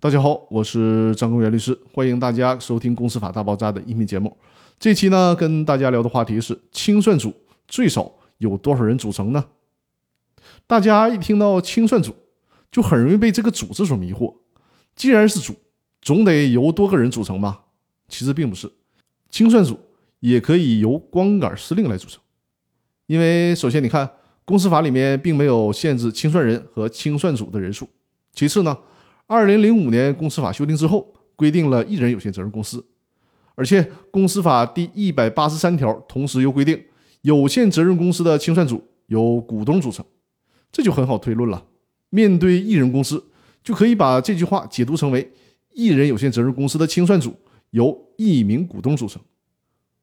大家好，我是张公元律师，欢迎大家收听《公司法大爆炸》的音频节目。这期呢，跟大家聊的话题是清算组最少有多少人组成呢？大家一听到清算组，就很容易被这个“组”字所迷惑。既然是组，总得由多个人组成吧？其实并不是，清算组也可以由光杆司令来组成。因为首先你看，公司法里面并没有限制清算人和清算组的人数。其次呢？二零零五年公司法修订之后，规定了一人有限责任公司，而且公司法第一百八十三条同时又规定，有限责任公司的清算组由股东组成，这就很好推论了。面对一人公司，就可以把这句话解读成为一人有限责任公司的清算组由一名股东组成。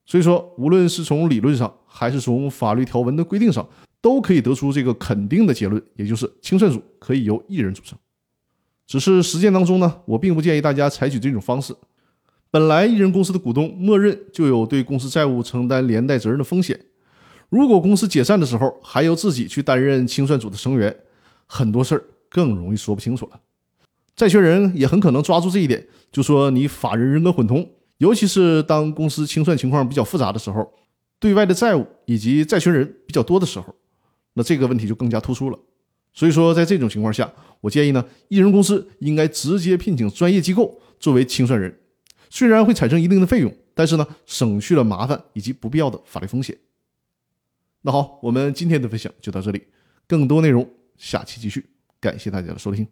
所以说，无论是从理论上还是从法律条文的规定上，都可以得出这个肯定的结论，也就是清算组可以由一人组成。只是实践当中呢，我并不建议大家采取这种方式。本来一人公司的股东默认就有对公司债务承担连带责任的风险，如果公司解散的时候还由自己去担任清算组的成员，很多事儿更容易说不清楚了。债权人也很可能抓住这一点，就说你法人人格混同，尤其是当公司清算情况比较复杂的时候，对外的债务以及债权人比较多的时候，那这个问题就更加突出了。所以说，在这种情况下，我建议呢，艺人公司应该直接聘请专业机构作为清算人，虽然会产生一定的费用，但是呢，省去了麻烦以及不必要的法律风险。那好，我们今天的分享就到这里，更多内容下期继续，感谢大家的收听。